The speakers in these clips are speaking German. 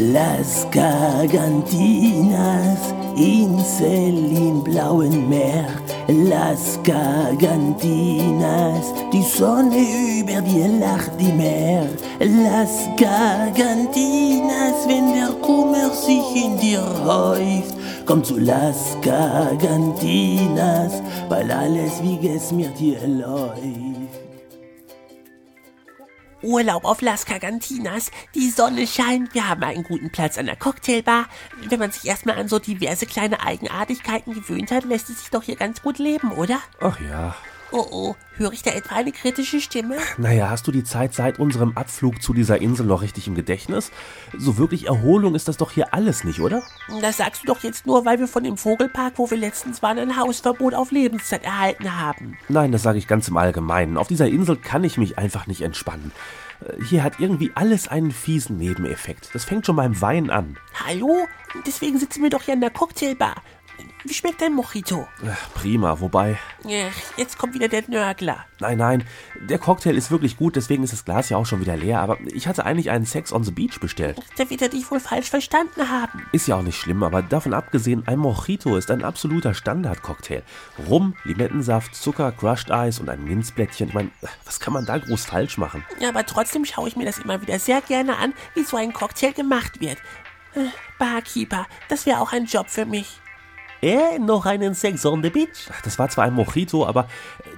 Las Gargantinas, Insel im blauen Meer. Las Gargantinas, die Sonne über dir lacht die Meer. Las Gargantinas, wenn der Kummer sich in dir häuft. Komm zu Las Gargantinas, weil alles wie es mir dir läuft. Urlaub auf Las Cagantinas. Die Sonne scheint. Wir haben einen guten Platz an der Cocktailbar. Wenn man sich erstmal an so diverse kleine Eigenartigkeiten gewöhnt hat, lässt es sich doch hier ganz gut leben, oder? Ach ja. Oh oh, höre ich da etwa eine kritische Stimme? Naja, hast du die Zeit seit unserem Abflug zu dieser Insel noch richtig im Gedächtnis? So wirklich Erholung ist das doch hier alles nicht, oder? Das sagst du doch jetzt nur, weil wir von dem Vogelpark, wo wir letztens waren, ein Hausverbot auf Lebenszeit erhalten haben. Nein, das sage ich ganz im Allgemeinen. Auf dieser Insel kann ich mich einfach nicht entspannen. Äh, Hier hat irgendwie alles einen fiesen Nebeneffekt. Das fängt schon beim Wein an. Hallo? Deswegen sitzen wir doch hier an der Cocktailbar. Wie schmeckt dein Mojito? Ach, prima, wobei. Ach, jetzt kommt wieder der Nörgler. Nein, nein, der Cocktail ist wirklich gut, deswegen ist das Glas ja auch schon wieder leer, aber ich hatte eigentlich einen Sex on the Beach bestellt. Der wird er dich wohl falsch verstanden haben. Ist ja auch nicht schlimm, aber davon abgesehen, ein Mojito ist ein absoluter Standard-Cocktail. Rum, Limettensaft, Zucker, Crushed Eis und ein Minzblättchen. Ich meine, was kann man da groß falsch machen? Ja, aber trotzdem schaue ich mir das immer wieder sehr gerne an, wie so ein Cocktail gemacht wird. Äh, Barkeeper, das wäre auch ein Job für mich. Äh, noch einen Sex on the Beach? Ach, Das war zwar ein Mojito, aber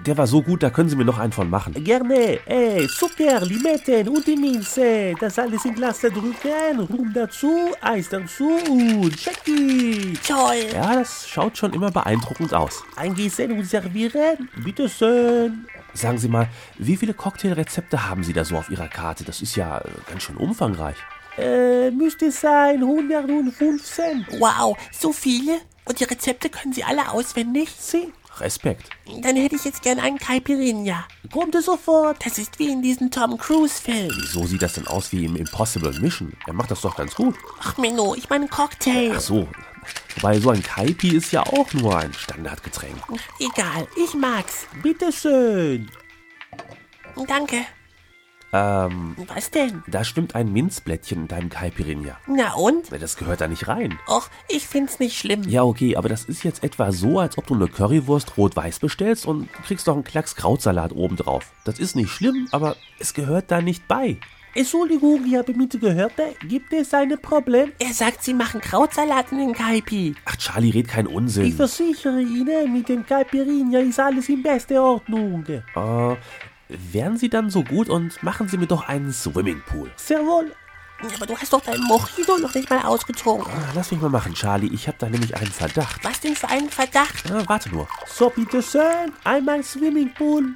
der war so gut, da können Sie mir noch einen von machen. Gerne. Äh, Zucker, Limetten und die Minze. Das alles in Glas drücken. Rum dazu, Eis dazu und Jackie. Toll. Ja, das schaut schon immer beeindruckend aus. Eingießen und servieren. Bitteschön. Sagen Sie mal, wie viele Cocktailrezepte haben Sie da so auf Ihrer Karte? Das ist ja äh, ganz schön umfangreich. Äh, müsste sein 115. Wow, so viele? Und die Rezepte können Sie alle auswendig? Sie. Respekt. Dann hätte ich jetzt gern einen Caipirinha. Kommt sofort. Das ist wie in diesen Tom Cruise-Filmen. Wieso sieht das denn aus wie im Impossible Mission? Er macht das doch ganz gut. Ach, Menno, ich meine Cocktail. Ach so. Wobei so ein Kaipi ist ja auch nur ein Standardgetränk. Egal, ich mag's. Bitteschön. Danke. Ähm, Was denn? da schwimmt ein Minzblättchen in deinem Caipirinha. Na und? Das gehört da nicht rein. Och, ich find's nicht schlimm. Ja, okay, aber das ist jetzt etwa so, als ob du eine Currywurst rot-weiß bestellst und kriegst noch einen Klacks Krautsalat obendrauf. Das ist nicht schlimm, aber es gehört da nicht bei. Entschuldigung, ich habe mitgehört, gibt es ein Problem? Er sagt, Sie machen Krautsalat in den Kaipi. Ach, Charlie, red keinen Ich Unsinn. versichere Ihnen, mit dem Caipirinha ist alles in bester Ordnung. Äh, wären Sie dann so gut und machen Sie mir doch einen Swimmingpool. Sehr wohl. Aber du hast doch dein Mojito noch nicht mal ausgetrunken. Ah, Lass mich mal machen, Charlie. Ich habe da nämlich einen Verdacht. Was denn für einen Verdacht? Ah, warte nur. So, bitteschön, einmal Swimmingpool.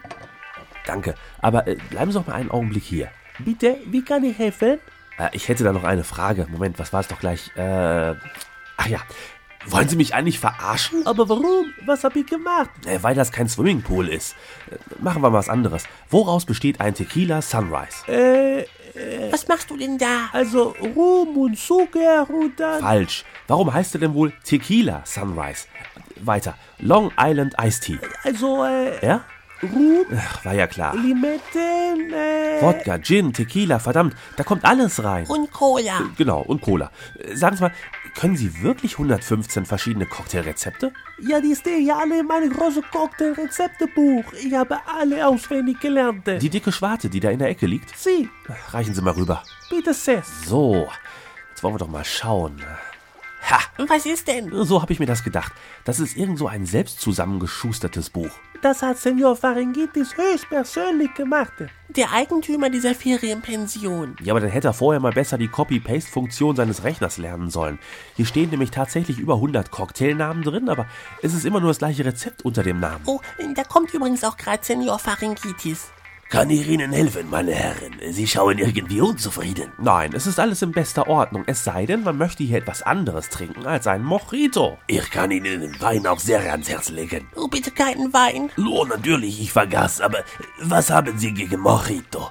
Danke. Aber äh, bleiben Sie doch mal einen Augenblick hier. Bitte, wie kann ich helfen? Äh, ich hätte da noch eine Frage. Moment, was war es doch gleich? Äh, ach ja. Wollen Sie mich eigentlich verarschen? Aber warum? Was habe ich gemacht? Äh, weil das kein Swimmingpool ist. Äh, machen wir mal was anderes. Woraus besteht ein Tequila Sunrise? Äh, Was machst du denn da? also Rum und Zucker und dann... Falsch. Warum heißt er denn wohl Tequila Sunrise? Weiter. Long Island Iced Tea. Also, äh, Ja? Rum, Ach, war ja klar. Limetten, äh... Wodka, Gin, Tequila, verdammt, da kommt alles rein. Und Cola. Genau, und Cola. Äh, Sagen Sie mal, können Sie wirklich 115 verschiedene Cocktailrezepte? Ja, die stehen ja alle in meinem großen Cocktail-Rezeptebuch. Ich habe alle auswendig gelernt. Die dicke Schwarte, die da in der Ecke liegt? Sie, Reichen Sie mal rüber. bitte sehr. So, jetzt wollen wir doch mal schauen. Ha, Was ist denn? so habe ich mir das gedacht. Das ist irgend so ein selbst zusammengeschustertes Buch. Das hat Senor Faringitis höchstpersönlich gemacht. Der Eigentümer dieser Ferienpension. Ja, aber dann hätte er vorher mal besser die Copy-Paste-Funktion seines Rechners lernen sollen. Hier stehen nämlich tatsächlich über 100 Cocktailnamen drin, aber es ist immer nur das gleiche Rezept unter dem Namen. Oh, da kommt übrigens auch gerade Senior Pharyngitis. Kann ich Ihnen helfen, meine Herren? Sie schauen irgendwie unzufrieden. Nein, es ist alles in bester Ordnung. Es sei denn, man möchte hier etwas anderes trinken als ein Mojito. Ich kann Ihnen den Wein auch sehr ans Herz legen. Oh, bitte keinen Wein. Oh, natürlich, ich vergaß, aber was haben Sie gegen Mojito?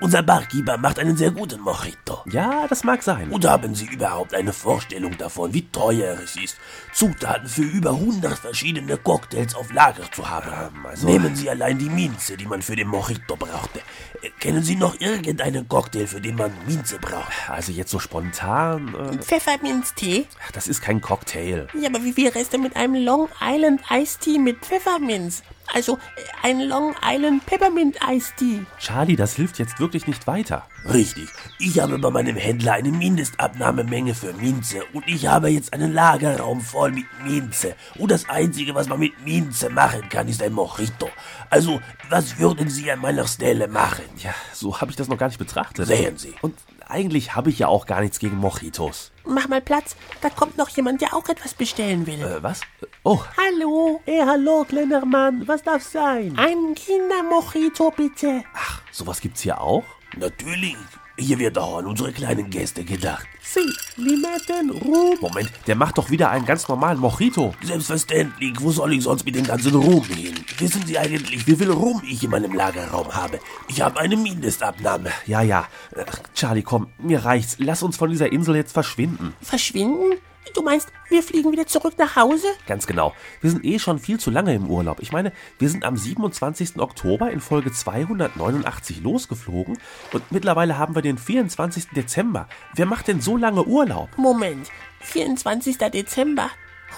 Unser Barkeeper macht einen sehr guten Mojito. Ja, das mag sein. Und haben Sie überhaupt eine Vorstellung davon, wie teuer es ist, Zutaten für über 100 verschiedene Cocktails auf Lager zu haben? Ähm, also- Nehmen Sie allein die Minze, die man für den Mojito Brauchte. Äh, Kennen Sie noch irgendeinen Cocktail, für den man Minze braucht? Also jetzt so spontan. Äh, Pfefferminztee? ach, das ist kein Cocktail. Ja, aber wie wäre es denn mit einem Long Island Iced Tea mit Pfefferminz? Also ein Long Island Peppermint Iced Tea. Charlie, das hilft jetzt wirklich nicht weiter. Richtig. Ich habe bei meinem Händler eine Mindestabnahmemenge für Minze und ich habe jetzt einen Lagerraum voll mit Minze. Und das Einzige, was man mit Minze machen kann, ist ein Mojito. Also, was würden Sie an meiner Stelle machen? Ja, so habe ich das noch gar nicht betrachtet. Sehen Sie. Und eigentlich habe ich ja auch gar nichts gegen Mojitos. Mach mal Platz, da kommt noch jemand, der auch etwas bestellen will. Äh, was? Oh, Hallo, Hey, hallo, kleiner Mann, was darf sein? ein Kindermojito bitte. ach, sowas gibt's hier auch? Natürlich. Hier wird auch an unsere kleinen Gäste gedacht. Sie, Limetten, Rum. Moment, der macht doch wieder einen ganz normalen Mojito. Selbstverständlich, wo soll ich sonst mit dem ganzen Rum hin? Wissen Sie eigentlich, wie viel Rum ich in meinem Lagerraum habe? Ich habe eine Mindestabnahme. Ja, ja. Äh, Charlie, komm, mir reicht's. Lass uns von dieser Insel jetzt verschwinden. Verschwinden? Du meinst, wir fliegen wieder zurück nach Hause? Ganz genau. Wir sind eh schon viel zu lange im Urlaub. Ich meine, wir sind am 27. Oktober in Folge 289 losgeflogen und mittlerweile haben wir den 24. Dezember. Wer macht denn so lange Urlaub? Moment, 24. Dezember.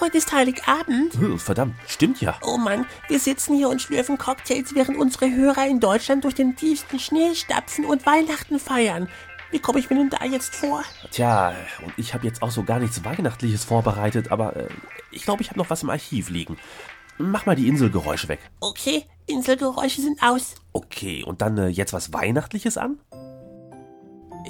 Heute ist Heiligabend. Hm, Verdammt, stimmt ja. Oh Mann, wir sitzen hier und schlürfen Cocktails, während unsere Hörer in Deutschland durch den tiefsten Schnee stapfen und Weihnachten feiern. Wie komme ich mir denn da jetzt vor? Tja, und ich habe jetzt auch so gar nichts Weihnachtliches vorbereitet, aber äh, ich glaube, ich habe noch was im Archiv liegen. Mach mal die Inselgeräusche weg. Okay, Inselgeräusche sind aus. Okay, und dann äh, jetzt was Weihnachtliches an?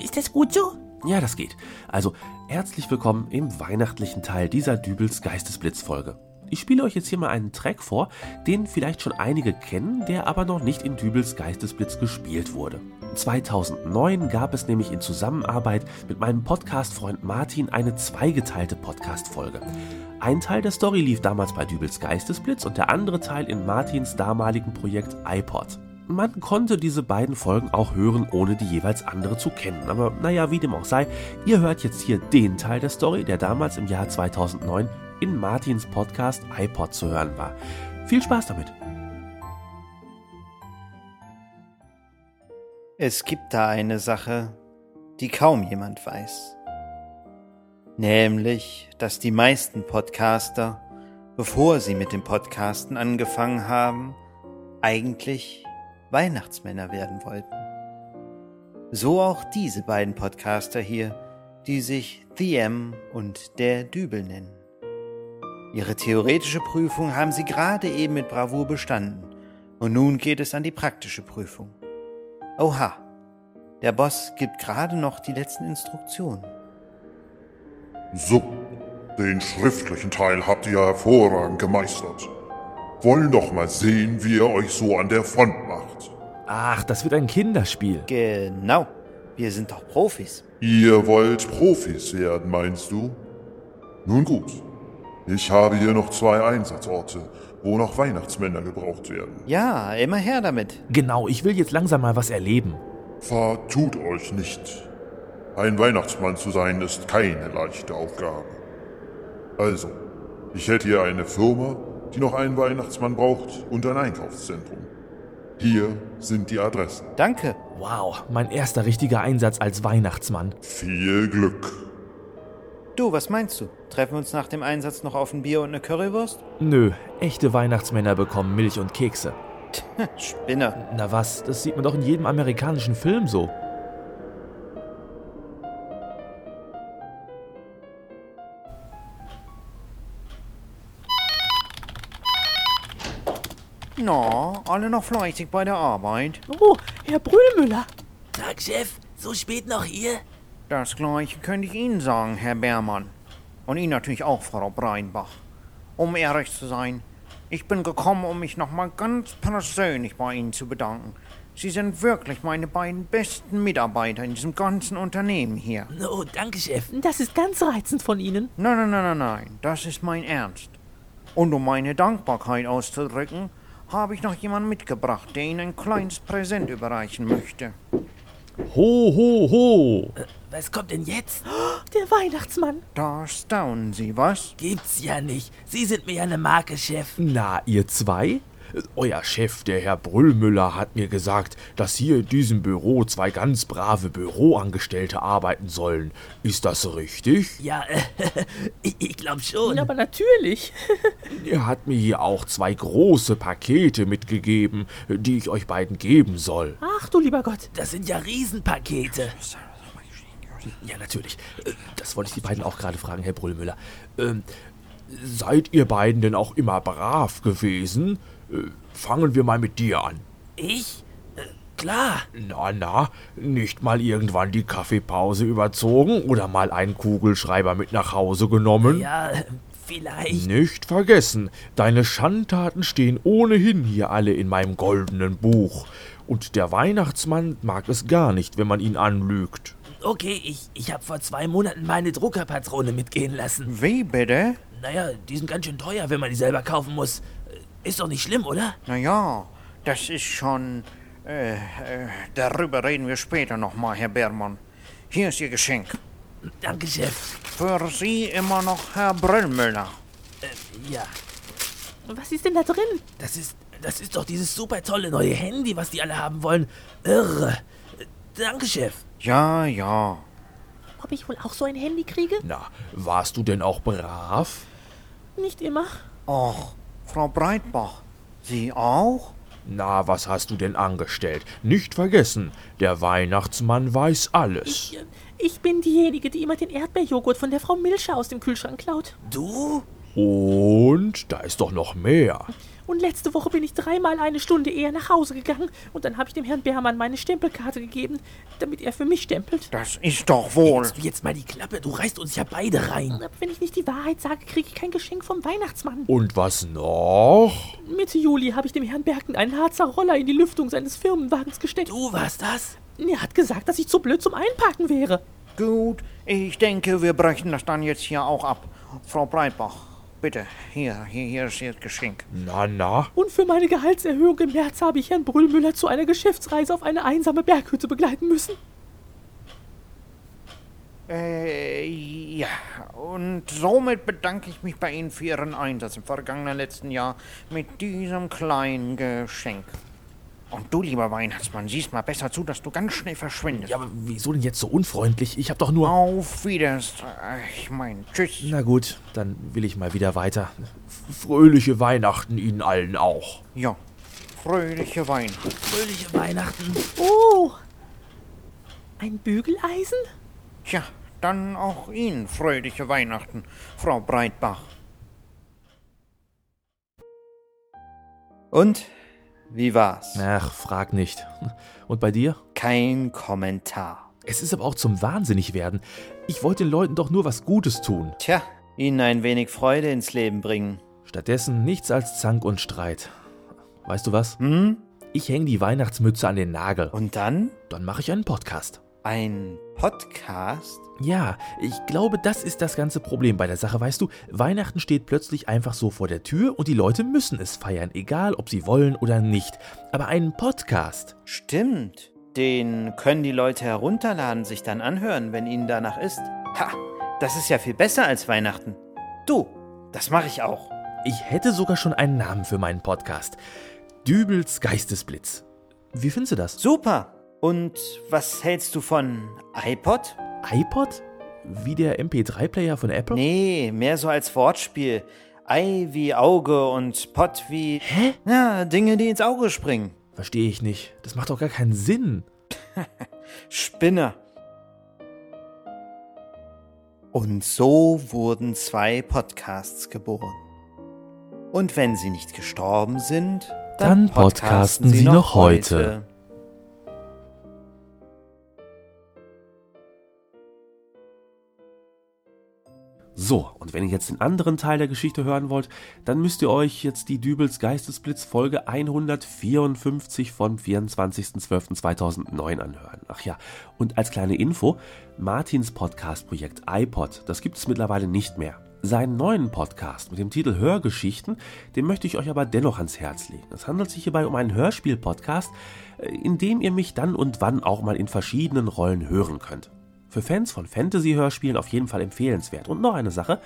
Ist das gut so? Ja, das geht. Also, herzlich willkommen im weihnachtlichen Teil dieser Dübels Geistesblitz-Folge. Ich spiele euch jetzt hier mal einen Track vor, den vielleicht schon einige kennen, der aber noch nicht in Dübels Geistesblitz gespielt wurde. 2009 gab es nämlich in Zusammenarbeit mit meinem Podcast-Freund Martin eine zweigeteilte Podcast-Folge. Ein Teil der Story lief damals bei Dübels Geistesblitz und der andere Teil in Martins damaligen Projekt iPod. Man konnte diese beiden Folgen auch hören, ohne die jeweils andere zu kennen. Aber naja, wie dem auch sei, ihr hört jetzt hier den Teil der Story, der damals im Jahr 2009 in Martins Podcast iPod zu hören war. Viel Spaß damit! Es gibt da eine Sache, die kaum jemand weiß. Nämlich, dass die meisten Podcaster, bevor sie mit dem Podcasten angefangen haben, eigentlich Weihnachtsmänner werden wollten. So auch diese beiden Podcaster hier, die sich The M und der Dübel nennen. Ihre theoretische Prüfung haben sie gerade eben mit Bravour bestanden und nun geht es an die praktische Prüfung. Oha, der Boss gibt gerade noch die letzten Instruktionen. So, den schriftlichen Teil habt ihr hervorragend gemeistert. Wollen doch mal sehen, wie ihr euch so an der Front macht. Ach, das wird ein Kinderspiel. Genau, wir sind doch Profis. Ihr wollt Profis werden, meinst du? Nun gut. Ich habe hier noch zwei Einsatzorte, wo noch Weihnachtsmänner gebraucht werden. Ja, immer her damit. Genau, ich will jetzt langsam mal was erleben. Vertut euch nicht. Ein Weihnachtsmann zu sein ist keine leichte Aufgabe. Also, ich hätte hier eine Firma, die noch einen Weihnachtsmann braucht und ein Einkaufszentrum. Hier sind die Adressen. Danke. Wow, mein erster richtiger Einsatz als Weihnachtsmann. Viel Glück. Du, was meinst du? Treffen wir uns nach dem Einsatz noch auf ein Bier und eine Currywurst? Nö, echte Weihnachtsmänner bekommen Milch und Kekse. Spinner. Na was, das sieht man doch in jedem amerikanischen Film so. Na, alle noch fleißig bei der Arbeit. Oh, Herr Brühlmüller. Tag, Chef. So spät noch hier? Das gleiche könnte ich Ihnen sagen, Herr Beermann. Und Ihnen natürlich auch, Frau Breinbach. Um ehrlich zu sein, ich bin gekommen, um mich nochmal ganz persönlich bei Ihnen zu bedanken. Sie sind wirklich meine beiden besten Mitarbeiter in diesem ganzen Unternehmen hier. No, danke, Chef. Das ist ganz reizend von Ihnen. Nein, nein, nein, nein, nein, das ist mein Ernst. Und um meine Dankbarkeit auszudrücken, habe ich noch jemanden mitgebracht, der Ihnen ein kleines Präsent überreichen möchte. Ho, ho, ho! Was kommt denn jetzt? Der Weihnachtsmann. Da staunen Sie, was? Gibt's ja nicht. Sie sind mir ja eine Marke, Chef. Na, ihr zwei? Euer Chef, der Herr Brüllmüller, hat mir gesagt, dass hier in diesem Büro zwei ganz brave Büroangestellte arbeiten sollen. Ist das richtig? Ja, äh, ich, ich glaube schon. Aber natürlich. Er hat mir hier auch zwei große Pakete mitgegeben, die ich euch beiden geben soll. Ach du lieber Gott. Das sind ja Riesenpakete. Ja, natürlich. Äh, Das wollte ich die beiden auch gerade fragen, Herr Brüllmüller. Ähm, seid ihr beiden denn auch immer brav gewesen? Äh, fangen wir mal mit dir an. Ich? Äh, klar. Na, na, nicht mal irgendwann die Kaffeepause überzogen oder mal einen Kugelschreiber mit nach Hause genommen? Ja, vielleicht. Nicht vergessen, deine Schandtaten stehen ohnehin hier alle in meinem goldenen Buch. Und der Weihnachtsmann mag es gar nicht, wenn man ihn anlügt. Okay, ich, ich habe vor zwei Monaten meine Druckerpatrone mitgehen lassen. Wie bitte? Naja, die sind ganz schön teuer, wenn man die selber kaufen muss. Äh, Ist doch nicht schlimm, oder? Naja, das ist schon. Äh, äh, darüber reden wir später nochmal, Herr Beermann. Hier ist Ihr Geschenk. Danke, Chef. Für Sie immer noch Herr Brüllmüller. Ja, Was ist denn da drin? das ist, das ist doch dieses super tolle neue Handy, was die alle haben wollen. Irre. Äh, Danke, Chef. Ja, ja. Ob ich wohl auch so ein Handy kriege? Na, warst du denn auch brav? Nicht immer. Och, Frau Breitbach, Sie auch? Na, was hast du denn angestellt? Nicht vergessen, der Weihnachtsmann weiß alles. Ich, äh, ich bin diejenige, die immer den Erdbeerjoghurt von der Frau Milcher aus dem Kühlschrank klaut. Du? Und da ist doch noch mehr. Und letzte Woche bin ich dreimal eine Stunde eher nach Hause gegangen und dann habe ich dem Herrn Beermann meine Stempelkarte gegeben, damit er für mich stempelt. Das ist doch wohl. Jetzt, jetzt mal die Klappe, du reißt uns ja beide rein. Aber wenn ich nicht die Wahrheit sage, kriege ich kein Geschenk vom Weihnachtsmann. Und was noch? Mitte Juli habe ich dem Herrn Berken einen Harzer Roller in die Lüftung seines Firmenwagens gesteckt. Du warst das? Er hat gesagt, dass ich zu blöd zum Einparken wäre. Gut, ich denke, wir brechen das dann jetzt hier auch ab. Frau Breitbach, bitte, hier, hier, hier ist Ihr Geschenk. Na, na? Und für meine Gehaltserhöhung im März habe ich Herrn Brüllmüller zu einer Geschäftsreise auf eine einsame Berghütte begleiten müssen. Äh, ja, und somit bedanke ich mich bei Ihnen für Ihren Einsatz im vergangenen letzten Jahr mit diesem kleinen Geschenk. Und du, lieber Weihnachtsmann, siehst mal besser zu, dass du ganz schnell verschwindest. Ja, aber wieso denn jetzt so unfreundlich? Ich hab doch nur... Auf Wiedersehen. Ich mein, tschüss. Na gut, dann will ich mal wieder weiter. Fröhliche Weihnachten Ihnen allen auch. Ja, fröhliche Weihnachten. Fröhliche Weihnachten. Oh, ein Bügeleisen? Tja, dann auch Ihnen fröhliche Weihnachten, Frau Breitbach. Und? Wie war's? Ach, frag nicht. Und bei dir? Kein Kommentar. Es ist aber auch zum Wahnsinnigwerden. Ich wollte den Leuten doch nur was Gutes tun. Tja, Ihnen ein wenig Freude ins Leben bringen. Stattdessen nichts als Zank und Streit. Weißt du was? Hm? Ich hänge die Weihnachtsmütze an den Nagel. Und dann? Dann mache ich einen Podcast. Ein Podcast? Ja, ich glaube, das ist das ganze Problem bei der Sache, weißt du? Weihnachten steht plötzlich einfach so vor der Tür und die Leute müssen es feiern, egal ob sie wollen oder nicht. Aber einen Podcast, Stimmt. Den können die Leute herunterladen, sich dann anhören, wenn ihnen danach ist. Ha, das ist ja viel besser als Weihnachten. Du, das mache ich auch. ich hätte sogar schon einen Namen für meinen Podcast. Dübels Geistesblitz. Wie findest du das? Super. Und was hältst du von iPod? iPod? Wie der MP3-Player von Apple? Nee, mehr so als Wortspiel. Ei wie Auge und Pott wie. Hä? Ja, Dinge, die ins Auge springen. Verstehe ich nicht. Das macht doch gar keinen Sinn. Spinner. Und so wurden zwei Podcasts geboren. Und wenn sie nicht gestorben sind, Dann podcasten sie noch heute. So, und wenn ihr jetzt den anderen Teil der Geschichte hören wollt, dann müsst ihr euch jetzt die Dübels Geistesblitz Folge 154 vom 24.12.2009 anhören. Ach ja, und als kleine Info, Martins Podcast-Projekt iPod, das gibt es mittlerweile nicht mehr. Seinen neuen Podcast mit dem Titel Hörgeschichten, den möchte ich euch aber dennoch ans Herz legen. Es handelt sich hierbei um einen Hörspiel-Podcast, äh, in dem ihr mich dann und wann auch mal in verschiedenen Rollen hören könnt. Für Fans von Fantasy-Hörspielen auf jeden Fall empfehlenswert. Und noch eine Sache.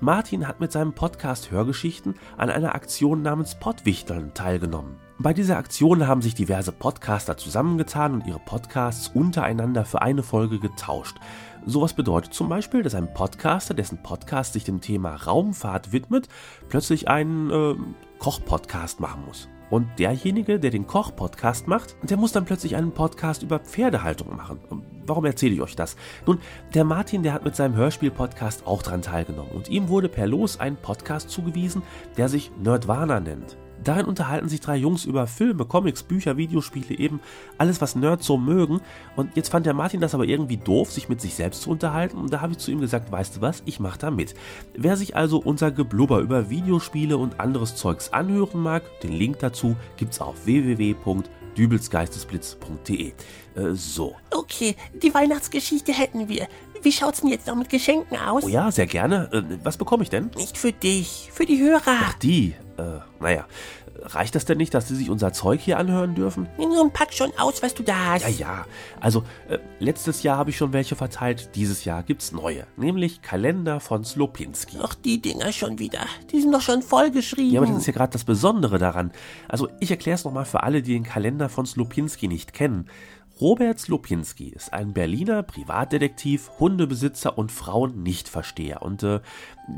Martin hat mit seinem Podcast Hörgeschichten an einer Aktion namens Pottwichteln teilgenommen. Bei dieser Aktion haben sich diverse Podcaster zusammengetan und ihre Podcasts untereinander für eine Folge getauscht. Sowas bedeutet zum Beispiel, dass ein Podcaster, dessen Podcast sich dem Thema Raumfahrt widmet, plötzlich einen äh, Koch-Podcast machen muss. Und derjenige, der den Koch-Podcast macht, der muss dann plötzlich einen Podcast über Pferdehaltung machen. Warum erzähle ich euch das? Nun, der Martin, der hat mit seinem Hörspiel-Podcast auch dran teilgenommen und ihm wurde per Los ein Podcast zugewiesen, der sich Nerdwana nennt. Darin unterhalten sich drei Jungs über Filme, Comics, Bücher, Videospiele, eben alles, was Nerds so mögen. Und jetzt fand der Martin das aber irgendwie doof, sich mit sich selbst zu unterhalten. Und da habe ich zu ihm gesagt, weißt du was, ich mache da mit. Wer sich also unser Geblubber über Videospiele und anderes Zeugs anhören mag, den Link dazu gibt's auf www.dübelsgeistesblitz.de. Äh, so. Okay, die Weihnachtsgeschichte hätten wir. Wie schaut's denn jetzt noch mit Geschenken aus? Oh ja, sehr gerne. Äh, was bekomme ich denn? Nicht für dich, für die Hörer. Ach, die. Äh, naja. Reicht das denn nicht, dass sie sich unser Zeug hier anhören dürfen? Nun pack schon aus, was du da hast. Ja, ja. Also, äh, letztes Jahr habe ich schon welche verteilt. Dieses Jahr gibt's neue. Nämlich Kalender von Slopinski. Ach, die Dinger schon wieder. Die sind doch schon vollgeschrieben. Ja, aber das ist ja gerade das Besondere daran. Also, ich erkläre es nochmal für alle, die den Kalender von Slopinski nicht kennen. Robert Slopinski ist ein Berliner Privatdetektiv, Hundebesitzer und Frauennichtversteher. Und äh,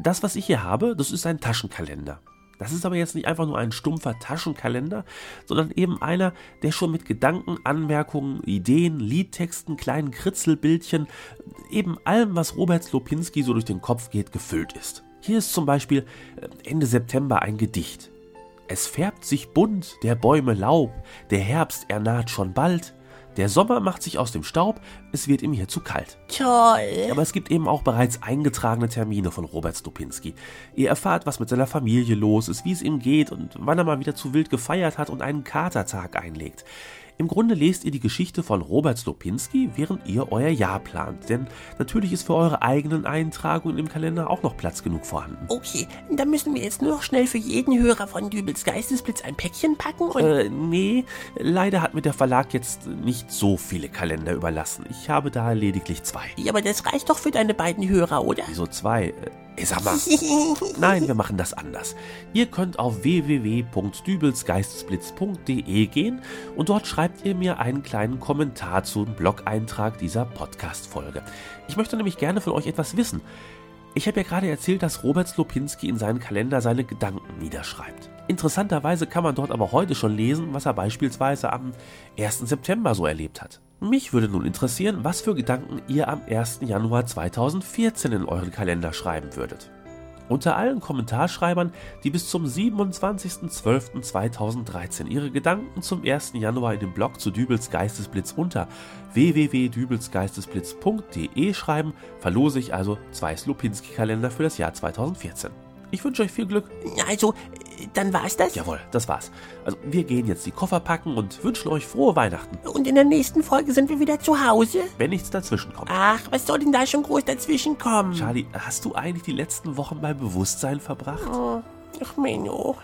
das, was ich hier habe, das ist ein Taschenkalender. Das ist aber jetzt nicht einfach nur ein stumpfer Taschenkalender, sondern eben einer, der schon mit Gedanken, Anmerkungen, Ideen, Liedtexten, kleinen Kritzelbildchen, eben allem, was Robert Slopinski so durch den Kopf geht, gefüllt ist. Hier ist zum Beispiel äh, Ende September ein Gedicht. Es färbt sich bunt, der Bäume Laub, der Herbst er naht schon bald, der Sommer macht sich aus dem Staub, es wird ihm hier zu kalt. Toll. Aber es gibt eben auch bereits eingetragene Termine von Robert Stupinski. Ihr erfahrt, was mit seiner Familie los ist, wie es ihm geht und wann er mal wieder zu wild gefeiert hat und einen Katertag einlegt. Im Grunde lest ihr die Geschichte von Robert Slopinski, während ihr euer Jahr plant. Denn natürlich ist für eure eigenen Eintragungen im Kalender auch noch Platz genug vorhanden. Okay, dann müssen wir jetzt nur noch schnell für jeden Hörer von Dübels Geistesblitz ein Päckchen packen und... Äh, nee, leider hat mir der Verlag jetzt nicht so viele Kalender überlassen. Ich habe da lediglich zwei. Ja, aber das reicht doch für deine beiden Hörer, oder? Wieso zwei? Ey, sag mal. Nein, wir machen das anders. Ihr könnt auf www.dübelsgeistesblitz.de gehen und dort schreibt ihr mir einen kleinen Kommentar zum Blog-Eintrag dieser Podcast-Folge. Ich möchte nämlich gerne von euch etwas wissen. Ich habe ja gerade erzählt, dass Robert Slopinski in seinen Kalender seine Gedanken niederschreibt. Interessanterweise kann man dort aber heute schon lesen, was er beispielsweise am 1. September so erlebt hat. Mich würde nun interessieren, was für Gedanken ihr am 1. Januar 2014 in euren Kalender schreiben würdet. Unter allen Kommentarschreibern, die bis zum 27.12.2013 ihre Gedanken zum 1. Januar in dem Blog zu Dübels Geistesblitz unter www.dübelsgeistesblitz.de schreiben, verlose ich also zwei Slupinski-Kalender für das Jahr 2014. Ich wünsche euch viel Glück. Also, dann war's das? Jawohl, das war's. Also wir gehen jetzt die Koffer packen und wünschen euch frohe Weihnachten. Und in der nächsten Folge sind wir wieder zu Hause? Wenn nichts dazwischen kommt. Ach, was soll denn da schon groß dazwischen kommen? Charlie, hast du eigentlich die letzten Wochen bei Bewusstsein verbracht? Oh, ach, Menno.